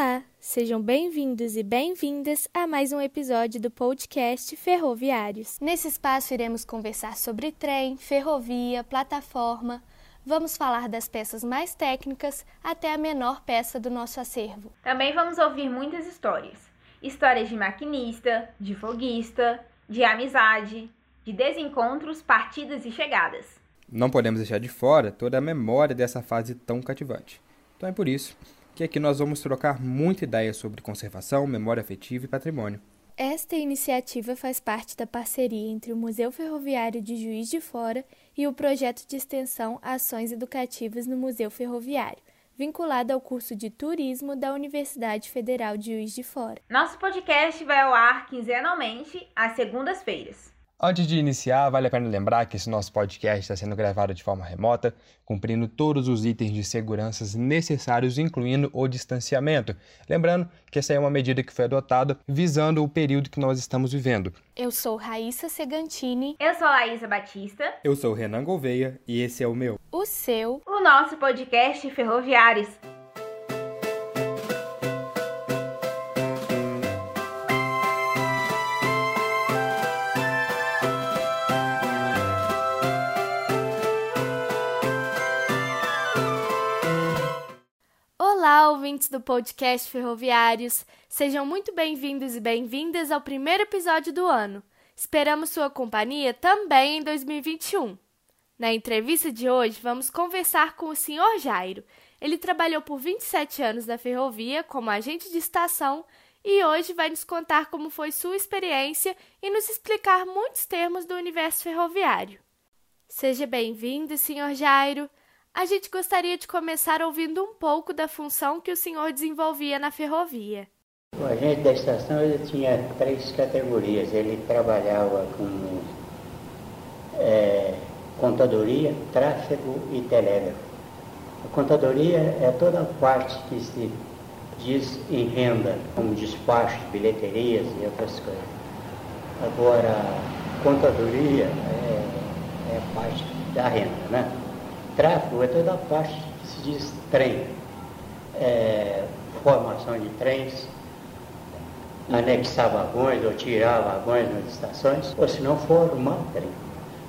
Olá, sejam bem-vindos e bem-vindas a mais um episódio do podcast Ferroviários. Nesse espaço iremos conversar sobre trem, ferrovia, plataforma. Vamos falar das peças mais técnicas até a menor peça do nosso acervo. Também vamos ouvir muitas histórias. Histórias de maquinista, de foguista, de amizade, de desencontros, partidas e chegadas. Não podemos deixar de fora toda a memória dessa fase tão cativante. Então é por isso que aqui nós vamos trocar muita ideia sobre conservação, memória afetiva e patrimônio. Esta iniciativa faz parte da parceria entre o Museu Ferroviário de Juiz de Fora e o projeto de extensão Ações Educativas no Museu Ferroviário, vinculado ao curso de Turismo da Universidade Federal de Juiz de Fora. Nosso podcast vai ao ar quinzenalmente, às segundas-feiras. Antes de iniciar, vale a pena lembrar que esse nosso podcast está sendo gravado de forma remota, cumprindo todos os itens de segurança necessários, incluindo o distanciamento. Lembrando que essa é uma medida que foi adotada visando o período que nós estamos vivendo. Eu sou Raíssa Segantini. Eu sou Laísa Batista. Eu sou Renan Gouveia e esse é o meu. O seu. O nosso podcast Ferroviários. Ouvintes do podcast Ferroviários. Sejam muito bem-vindos e bem-vindas ao primeiro episódio do ano. Esperamos sua companhia também em 2021. Na entrevista de hoje, vamos conversar com o Sr. Jairo. Ele trabalhou por 27 anos na ferrovia como agente de estação e hoje vai nos contar como foi sua experiência e nos explicar muitos termos do universo ferroviário. Seja bem-vindo, Sr. Jairo. A gente gostaria de começar ouvindo um pouco da função que o senhor desenvolvia na ferrovia. O agente da estação ele tinha três categorias. Ele trabalhava com é, contadoria, tráfego e telégrafo. A contadoria é toda a parte que se diz em renda, como despachos, bilheterias e outras coisas. Agora, contadoria é, é parte da renda, né? Tráfego é toda a parte que se diz trem, é, formação de trens, anexar vagões ou tirar vagões nas estações, ou se não formar trem.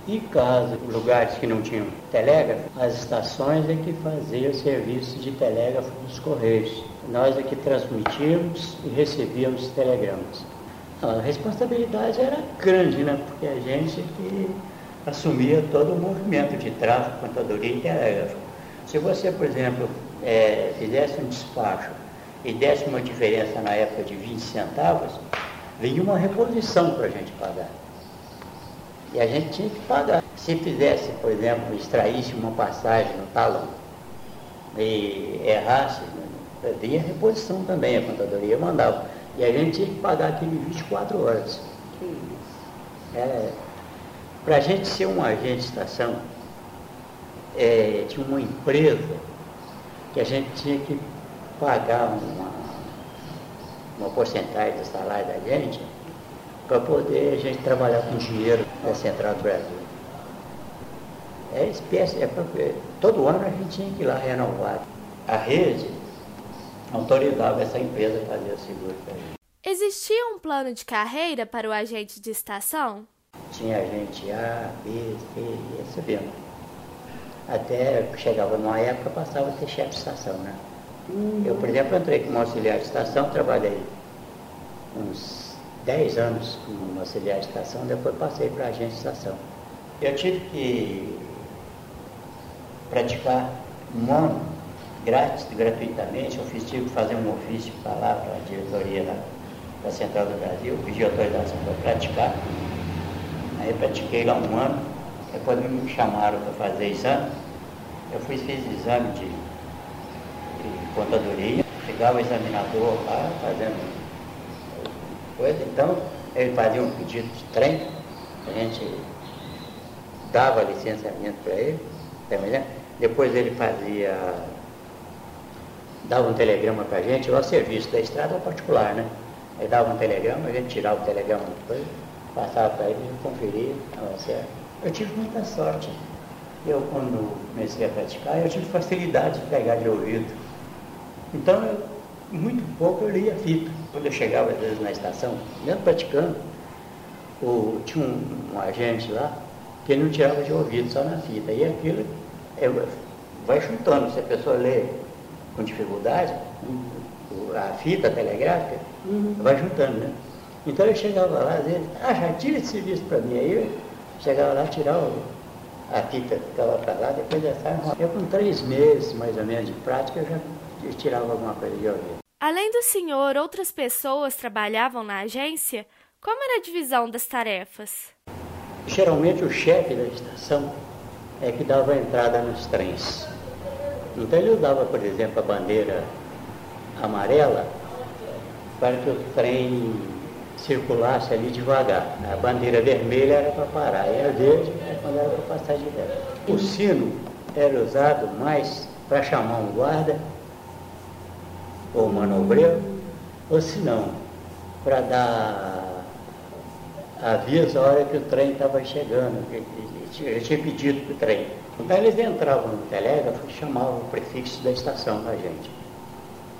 E caso lugares que não tinham telégrafo, as estações é que faziam o serviço de telégrafo dos Correios. Nós é que transmitíamos e recebíamos telegramas. A responsabilidade era grande, né? Porque a gente que assumia todo o movimento de tráfego, contadoria e telégrafo. Se você, por exemplo, é, fizesse um despacho e desse uma diferença na época de 20 centavos, vinha uma reposição para a gente pagar. E a gente tinha que pagar. Se fizesse, por exemplo, extraísse uma passagem no talão e errasse, vinha reposição também, a contadoria mandava. E a gente tinha que pagar aquilo em 24 horas. É, para a gente ser um agente de estação, é, tinha uma empresa que a gente tinha que pagar uma, uma porcentagem do salário da gente para poder a gente trabalhar com dinheiro na Central do Brasil. É espécie, é pra, todo ano a gente tinha que ir lá renovar. A rede autorizava essa empresa a fazer o seguro para gente. Existia um plano de carreira para o agente de estação? Tinha gente A, B, C, ia subindo. Até chegava numa época, passava a ter chefe de estação, né? Hum. Eu, por exemplo, entrei como auxiliar de estação, trabalhei uns 10 anos como auxiliar de estação, depois passei para agente de estação. Eu tive que praticar um ano grátis, gratuitamente. Eu fiz, tive que fazer um ofício para lá, para a diretoria da, da Central do Brasil, pedi autorização para praticar. Aí pratiquei lá um ano, depois me chamaram para fazer exame. Eu fui fiz exame de, de contadoria, chegava o examinador lá fazendo coisa, então ele fazia um pedido de trem, a gente dava licenciamento para ele, tá depois ele fazia, dava um telegrama para a gente, o serviço da estrada particular, né? Ele dava um telegrama, a gente tirava o telegrama depois passava para ele, conferia, estava certo. Eu tive muita sorte. Eu, quando comecei a praticar, eu tive facilidade de pegar de ouvido. Então, eu muito pouco eu lia fita. Quando eu chegava, às vezes, na estação, mesmo praticando, o, tinha um, um, agente lá que ele não tirava de ouvido, só na fita. E aquilo é, vai juntando. Se a pessoa lê com dificuldade, a fita telegráfica, uhum. vai juntando, né? Então eu chegava lá, às vezes, ah, já tira esse serviço para mim. Aí eu chegava lá, tirava a fita ficava para lá, depois dessa eu com três meses mais ou menos de prática, eu já tirava alguma coisa de ouvido. Além do senhor, outras pessoas trabalhavam na agência? Como era a divisão das tarefas? Geralmente o chefe da estação é que dava a entrada nos trens. Então ele usava, por exemplo, a bandeira amarela para que o trem circulasse ali devagar. A bandeira vermelha era para parar, e a verde era quando era para passar direto. O sino era usado mais para chamar um guarda ou manobreiro, ou se não, para dar aviso a hora que o trem estava chegando, ele tinha pedido para o trem. Então eles entravam no telégrafo e chamavam o prefixo da estação da gente.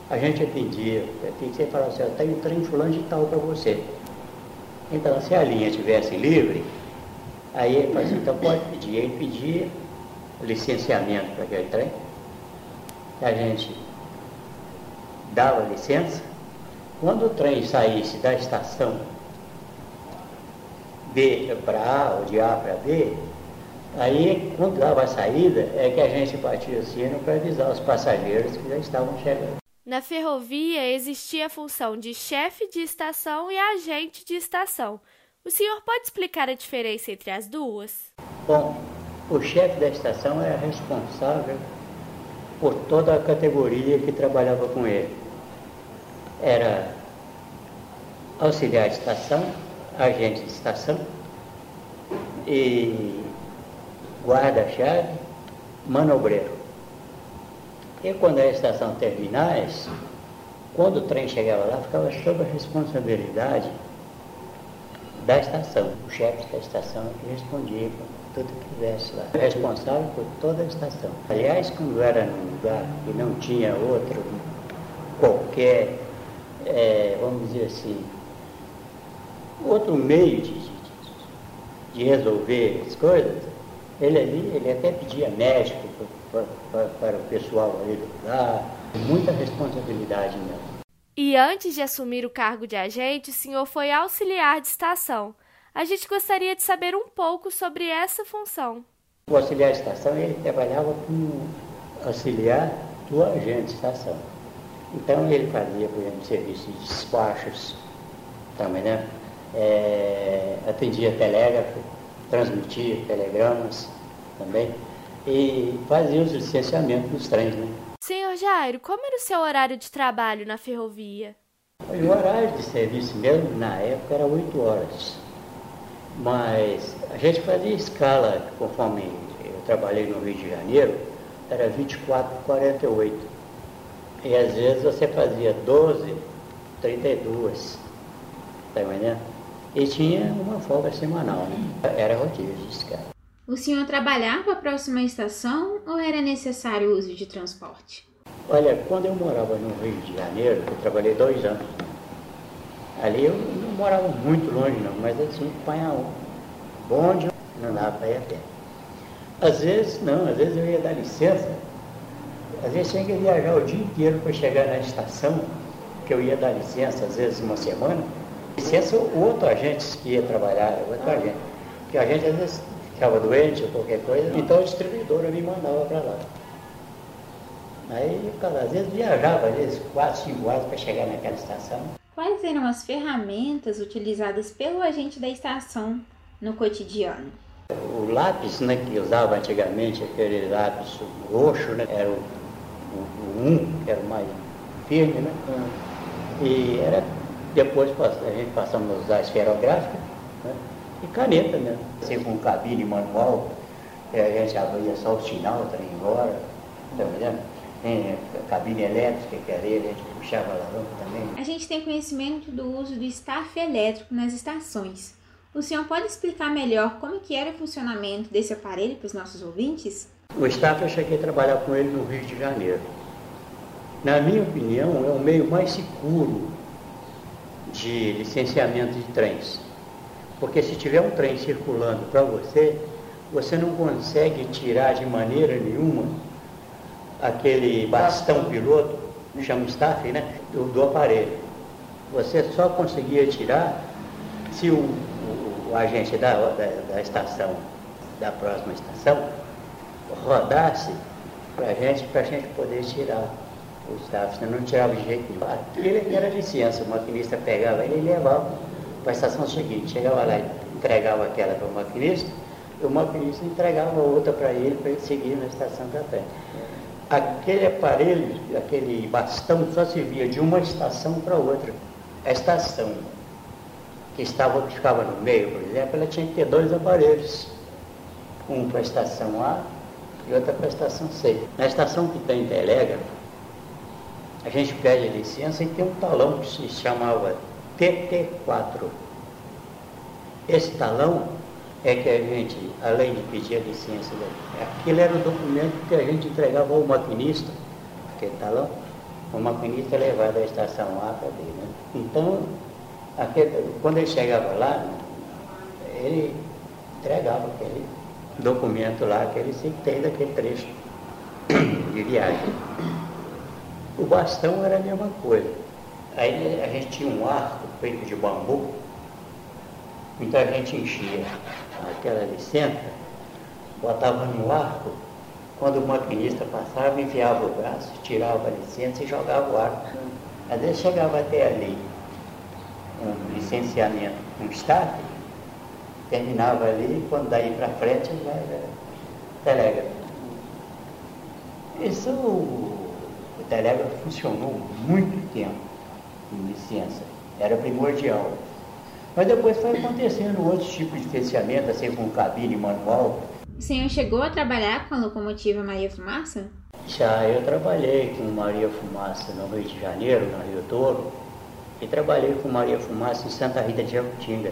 A gente atendia, atendia e falava assim, eu tenho um trem fulano de tal para você. Então, se a linha estivesse livre, aí ele falava assim, então pode pedir. Ele pedia licenciamento para aquele trem, a gente dava licença, quando o trem saísse da estação B para A ou de A para B, aí quando dava a saída é que a gente batia o sino para avisar os passageiros que já estavam chegando. Na ferrovia existia a função de chefe de estação e agente de estação. O senhor pode explicar a diferença entre as duas? Bom, o chefe da estação era responsável por toda a categoria que trabalhava com ele era auxiliar de estação, agente de estação e guarda-chave, manobreiro. E quando a estação terminais, quando o trem chegava lá, ficava sob a responsabilidade da estação. O chefe da estação respondia por tudo que tivesse lá. Responsável por toda a estação. Aliás, quando era num lugar que não tinha outro, qualquer é, vamos dizer assim, outro meio de, de, resolver as coisas, ele ali, ele até pedia médico para, para, para o pessoal lugar, muita responsabilidade mesmo. E antes de assumir o cargo de agente, o senhor foi auxiliar de estação. A gente gostaria de saber um pouco sobre essa função. O auxiliar de estação, ele trabalhava como auxiliar do agente de estação. Então ele fazia, por exemplo, serviço de despachos, também, né? É, atendia telégrafo, transmitia telegramas também e fazia os licenciamentos dos trens, né? Senhor Jairo, como era o seu horário de trabalho na ferrovia? O horário de serviço mesmo, na época, era 8 horas. Mas a gente fazia escala, conforme eu trabalhei no Rio de Janeiro, era 24, 48. E às vezes você fazia 12, 32, tá entendendo? E tinha uma folga semanal, né? Era rodízio esse cara. O senhor trabalhava próximo à estação ou era necessário o uso de transporte? Olha, quando eu morava no Rio de Janeiro, eu trabalhei dois anos. Ali eu não morava muito longe não, mas que apanhar um bonde, não dava para ir a pé. Às vezes não, às vezes eu ia dar licença às vezes tinha que viajar o dia inteiro para chegar na estação, que eu ia dar licença, às vezes uma semana. Licença o outro agente que ia trabalhar, outro agente. Porque a gente às vezes ficava doente ou qualquer coisa, então a distribuidora me mandava para lá. Aí eu, às vezes viajava, às vezes quatro, cinco horas para chegar naquela estação. Quais eram as ferramentas utilizadas pelo agente da estação no cotidiano? O lápis né, que usava antigamente, aquele lápis roxo, né, era o o 1, que era o mais firme, né? E era, depois a gente passamos a usar esferográfica né? E caneta mesmo. Assim, com cabine manual, a gente abria só o sinal para ir embora, tá vendo? Tem cabine elétrica, que era ele, a gente puxava a alavanca também. A gente tem conhecimento do uso do staff elétrico nas estações. O senhor pode explicar melhor como que era o funcionamento desse aparelho para os nossos ouvintes? O staff eu cheguei a trabalhar com ele no Rio de Janeiro. na minha opinião, é o meio mais seguro de licenciamento de trens. Porque se tiver um trem circulando para você, você não consegue tirar de maneira nenhuma aquele bastão piloto, chama staff, né, do, do aparelho. Você só conseguia tirar se o, o, o agente da, da, da, estação, da próxima estação, rodasse para gente, a gente poder tirar o staff, senão não tirava de jeito nenhum. Aquele era licença, o maquinista pegava ele e levava para a estação seguinte. Chegava lá e entregava aquela para o maquinista, e o maquinista entregava outra para ele, para ele seguir na estação da frente. Aquele aparelho, aquele bastão só servia de uma estação para outra. A estação que, estava, que ficava no meio, por exemplo, ela tinha que ter dois aparelhos. Um para a estação A e outra para a estação C. Na estação que tem telégrafo, a gente pede licença e tem um talão que se chamava TT4. Esse talão é que a gente, além de pedir a licença, aquele era o documento que a gente entregava ao maquinista, aquele talão, o maquinista levava da estação A para B. Né? Então, aquele, quando ele chegava lá, ele entregava aquele documento lá que ele se tem daquele trecho de viagem. O bastão era a mesma coisa. Aí a gente tinha um arco feito de bambu, então a gente enchia aquela licença, botava no arco, quando o maquinista passava, enfiava o braço, tirava a licença e jogava o arco. Às vezes chegava até ali um licenciamento, um staff, terminava ali, quando daí para frente já era telégrafo. Isso o telégrafo funcionou muito tempo em licença, era primordial. Mas depois foi acontecendo outros tipos de licenciamento, assim como cabine manual. O senhor chegou a trabalhar com a locomotiva Maria Fumaça? Já, eu trabalhei com Maria Fumaça no Rio de Janeiro, no Rio Douro, e trabalhei com Maria Fumaça em Santa Rita de Jacutinga,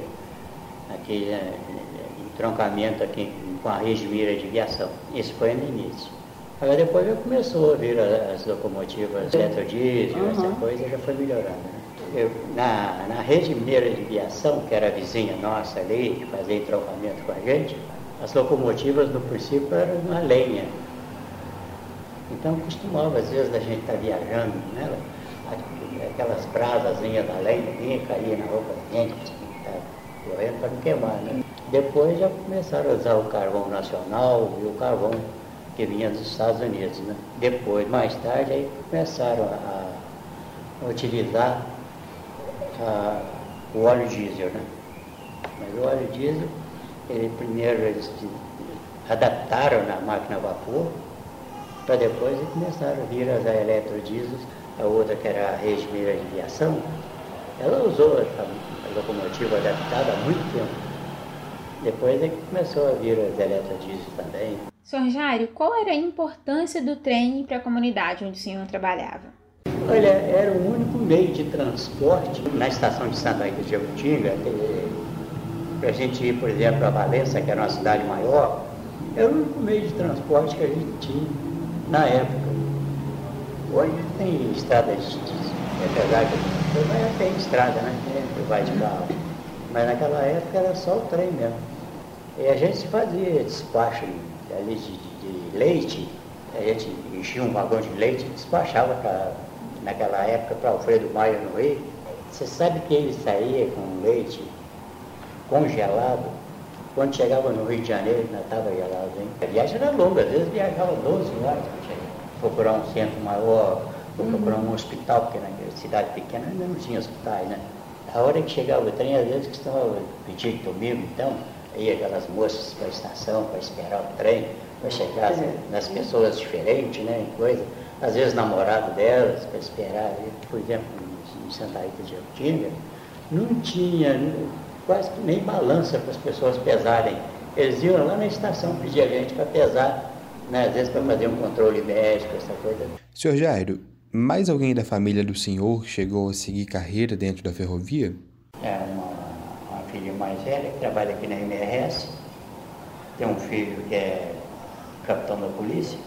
aqui em troncamento aqui com a Rede Mira de Viação. Isso foi no início. Agora depois já começou a vir as locomotivas eletrodiesel, uhum. essa coisa já foi melhorando. Né? Eu, na, na rede mineira de viação, que era vizinha nossa ali, que fazia entroncamento com a gente, as locomotivas no princípio eram uma lenha. Então costumava, às vezes, a gente estar tá viajando nela, aquelas brasazinhas da lenha vinha caía na roupa da gente, estava correndo para não queimar, né? Depois já começaram a usar o carvão nacional e o carvão que vinha dos Estados Unidos. Né? Depois, mais tarde, aí começaram a utilizar a, o óleo diesel. Né? Mas o óleo diesel, ele primeiro eles adaptaram na máquina a vapor, para depois começaram a vir as eletrodiesels, a outra que era a rede de aviação, ela usou a locomotiva adaptada há muito tempo. Depois é que começou a vir as eletrodiesels também. Sr. Jário, qual era a importância do trem para a comunidade onde o senhor trabalhava? Olha, era o único meio de transporte na estação de Santa Rita de Jabutinga, para a gente ir, por exemplo, a Valença, que era uma cidade maior, era o único meio de transporte que a gente tinha na época. Hoje tem estrada de, apesar que tem estrada, né? Que vai de carro. Mas naquela época era só o trem mesmo. E a gente fazia despacho ali de, de leite, a gente enchia um vagão de leite e despachava pra, naquela época para Alfredo Maia no Rio. Você sabe que ele saía com leite congelado, quando chegava no Rio de Janeiro ainda estava gelado, hein? A viagem era longa, às vezes viajava 12 horas para procurar um centro maior, uhum. procurar um hospital, porque na cidade pequena ainda não tinha hospitais, né? A hora que chegava o trem, às vezes que estava pedindo comigo, então, Aí aquelas moças para a estação para esperar o trem, para chegar nas pessoas diferentes, né? Coisa. Às vezes namorado delas, para esperar. Por exemplo, em Santa Rita de Altinga, não tinha quase que nem balança para as pessoas pesarem. Eles iam lá na estação pedir a gente para pesar, né? às vezes para fazer um controle médico, essa coisa. Senhor Jairo, mais alguém da família do senhor chegou a seguir carreira dentro da ferrovia? É, uma filha mais velha, que trabalha aqui na MRS, tem um filho que é capitão da polícia,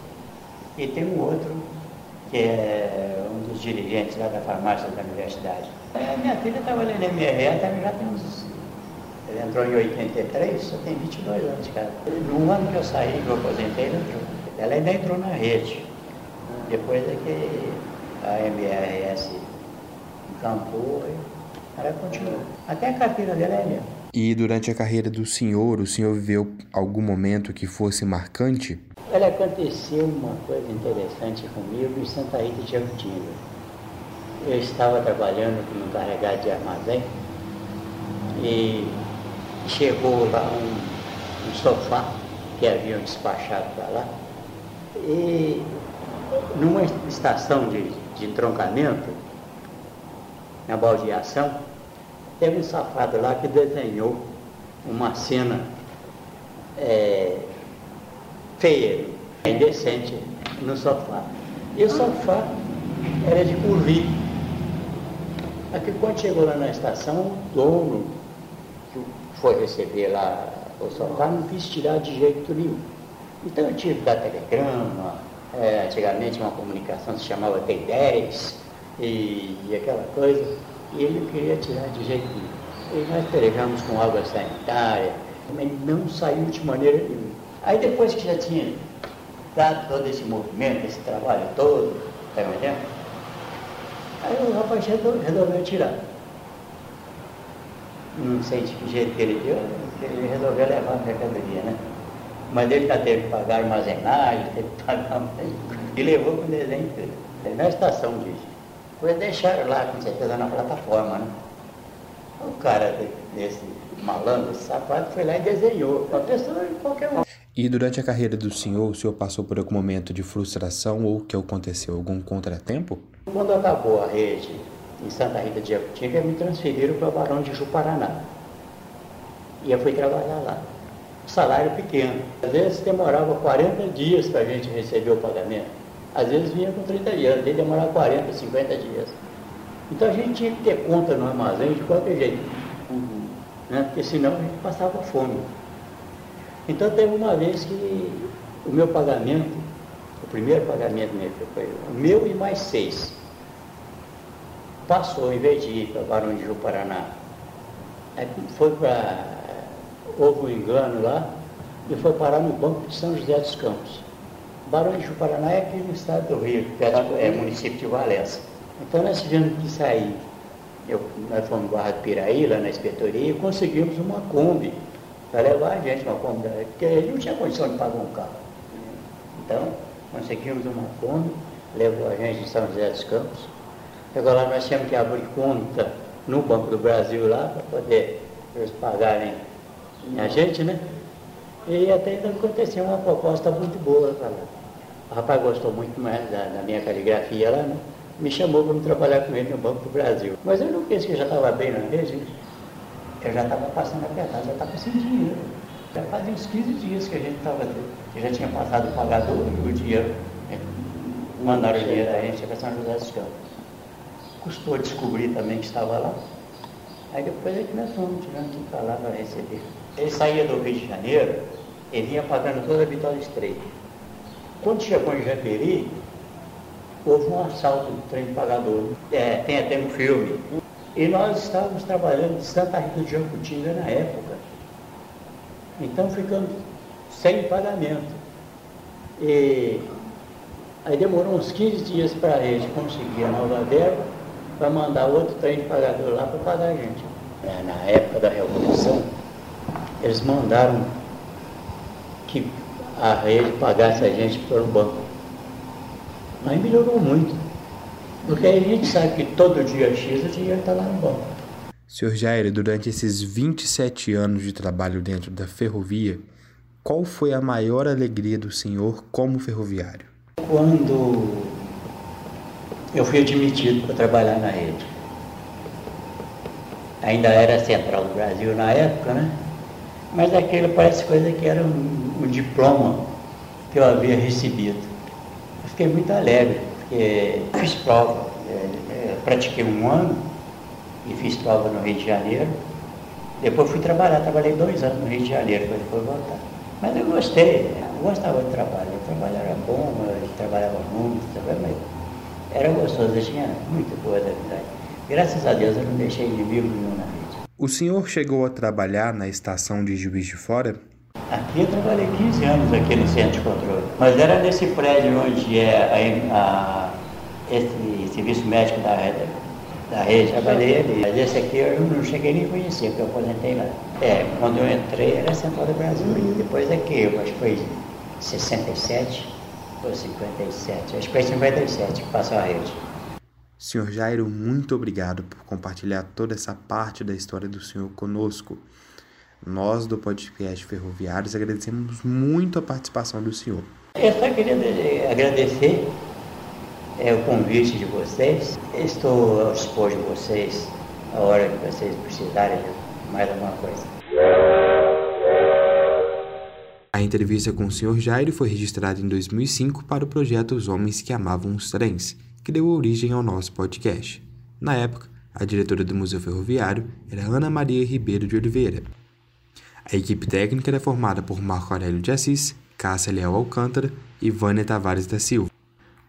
e tem um outro que é um dos dirigentes lá da farmácia da universidade. A minha filha trabalha na MRE, ela já tem uns. Ela entrou em 83, só tem 22 anos, cara. No ano que eu saí, que eu aposentei, ela entrou. Ela ainda entrou na rede. Depois é que a MRS encampou, ela continuou. Até a carteira dela é mesmo. E durante a carreira do senhor, o senhor viveu algum momento que fosse marcante? Olha, aconteceu uma coisa interessante comigo em Santa Rita de Jacutinga. Eu estava trabalhando como encarregado de armazém e chegou lá um, um sofá que haviam despachado para lá e numa estação de, de na baldeação, Teve um safado lá que desenhou uma cena é, feia, indecente, no sofá. E o sofá era de curvi. Aqui quando chegou lá na estação, o dono que foi receber lá o sofá não quis tirar de jeito nenhum. Então eu tive que dar telegrama, é, antigamente uma comunicação se chamava T10 e, e aquela coisa e ele não queria tirar de jeito nenhum. E nós pelejamos com água sanitária, mas não saiu de maneira nenhuma. Aí depois que já tinha dado todo esse movimento, esse trabalho todo, tá entendendo? Aí o rapaz resolveu tirar. Não sei de que jeito que ele deu, ele resolveu levar a mercadoria, né? Mas ele já teve que pagar armazenagem, teve que pagar. E levou com o desenho. Na estação disso. Depois deixaram lá, com certeza, na plataforma, né? O cara desse malandro, esse sapato, foi lá e desenhou. Uma pessoa qualquer um. E durante a carreira do senhor, o senhor passou por algum momento de frustração ou que aconteceu algum contratempo? Quando acabou a rede em Santa Rita de Jacutinga, me transferiram para o Barão de Juparaná. E eu fui trabalhar lá. salário pequeno. Às vezes demorava 40 dias para a gente receber o pagamento. Às vezes vinha com 30 dias, às vezes demorava 40, 50 dias. Então a gente tinha que ter conta no armazém de qualquer jeito, né? porque senão a gente passava fome. Então teve uma vez que o meu pagamento, o primeiro pagamento meu, foi o meu e mais seis, passou, em vez de ir para Barão de Ju-Paraná, foi para. Houve um engano lá e foi parar no Banco de São José dos Campos. Barão de Paraná é aqui no estado do Rio, perto, é município de Valença. Então nós tivemos que sair. Eu, nós fomos do Piraí, lá na inspetoria, e conseguimos uma Kombi para levar a gente, uma Kombi, porque ele não tinha condição de pagar um carro. Então, conseguimos uma Kombi, levou a gente em São José dos Campos. Agora nós tínhamos que abrir conta no Banco do Brasil lá, para poder eles pagarem a gente, né? E até ainda aconteceu uma proposta muito boa para lá. O rapaz gostou muito mais da, da minha caligrafia lá, né? me chamou para me trabalhar com ele no Banco do Brasil. Mas eu não pensei que já estava bem na rede, eu já estava passando apertado, já estava sem dinheiro. Já fazia uns 15 dias que a gente estava, que já tinha passado o pagador e o dinheiro. Né? Mandaram o dinheiro a gente para São José dos Campos. Custou descobrir também que estava lá. Aí depois é que nós fomos, ir para lá para receber. Ele saía do Rio de Janeiro, ele vinha pagando toda a Vitória Estreita. Quando chegou em Japeri, houve um assalto do trem pagador. É, tem até um filme. E nós estávamos trabalhando em Santa Rita de Jacutinga na época. Então ficamos sem pagamento. E aí demorou uns 15 dias para a gente conseguir a nova verba para mandar outro trem de pagador lá para pagar a gente. É, na época da Revolução, eles mandaram que a rede pagasse a gente pelo banco. Mas melhorou muito. Porque a gente sabe que todo dia X o dinheiro está lá no banco. Senhor Jair, durante esses 27 anos de trabalho dentro da ferrovia, qual foi a maior alegria do senhor como ferroviário? Quando eu fui admitido para trabalhar na rede. Ainda era Central do Brasil na época, né? Mas aquilo parece coisa que era um, um diploma que eu havia recebido. Eu fiquei muito alegre, porque fiz prova, é, é, pratiquei um ano e fiz prova no Rio de Janeiro. Depois fui trabalhar, trabalhei dois anos no Rio de Janeiro, para depois voltar. Mas eu gostei, eu gostava do trabalho, o trabalho era bom, gente trabalhava muito, mas Era gostoso, eu tinha muito boa amizade. Graças a Deus eu não deixei inimigo nenhum na vida. O senhor chegou a trabalhar na estação de Juiz de Fora? Aqui eu trabalhei 15 anos aqui no centro de controle. Mas era nesse prédio onde é a, a, esse serviço médico da, da rede, trabalhei ali. Mas esse aqui eu não cheguei nem a conhecer, porque eu aposentei lá. É, quando eu entrei era Central do Brasil e depois aqui, eu acho que foi 67 ou 57, acho que foi 57 que passou a rede. Senhor Jairo, muito obrigado por compartilhar toda essa parte da história do senhor conosco. Nós do podcast Ferroviários agradecemos muito a participação do senhor. Eu só queria agradecer é, o convite de vocês. Estou ao dispor de vocês a hora que vocês precisarem de mais alguma coisa. A entrevista com o Sr. Jairo foi registrada em 2005 para o projeto Os Homens que Amavam os Trens, que deu origem ao nosso podcast. Na época, a diretora do Museu Ferroviário era Ana Maria Ribeiro de Oliveira. A equipe técnica era formada por Marco Aurélio de Assis, Cássia Leal Alcântara e Vânia Tavares da Silva.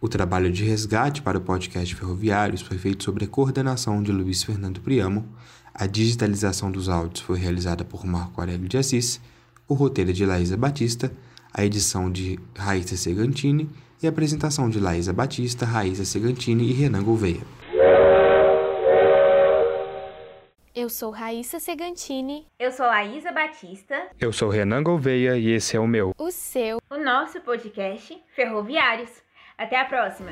O trabalho de resgate para o podcast Ferroviários foi feito sob a coordenação de Luiz Fernando Priamo, a digitalização dos áudios foi realizada por Marco Aurélio de Assis, o roteiro de Laísa Batista, a edição de Raíssa Segantini e a apresentação de Laísa Batista, Raíssa Segantini e Renan Gouveia. Eu sou Raíssa Segantini. Eu sou Laísa Batista. Eu sou Renan Gouveia e esse é o meu. O seu. O nosso podcast Ferroviários. Até a próxima!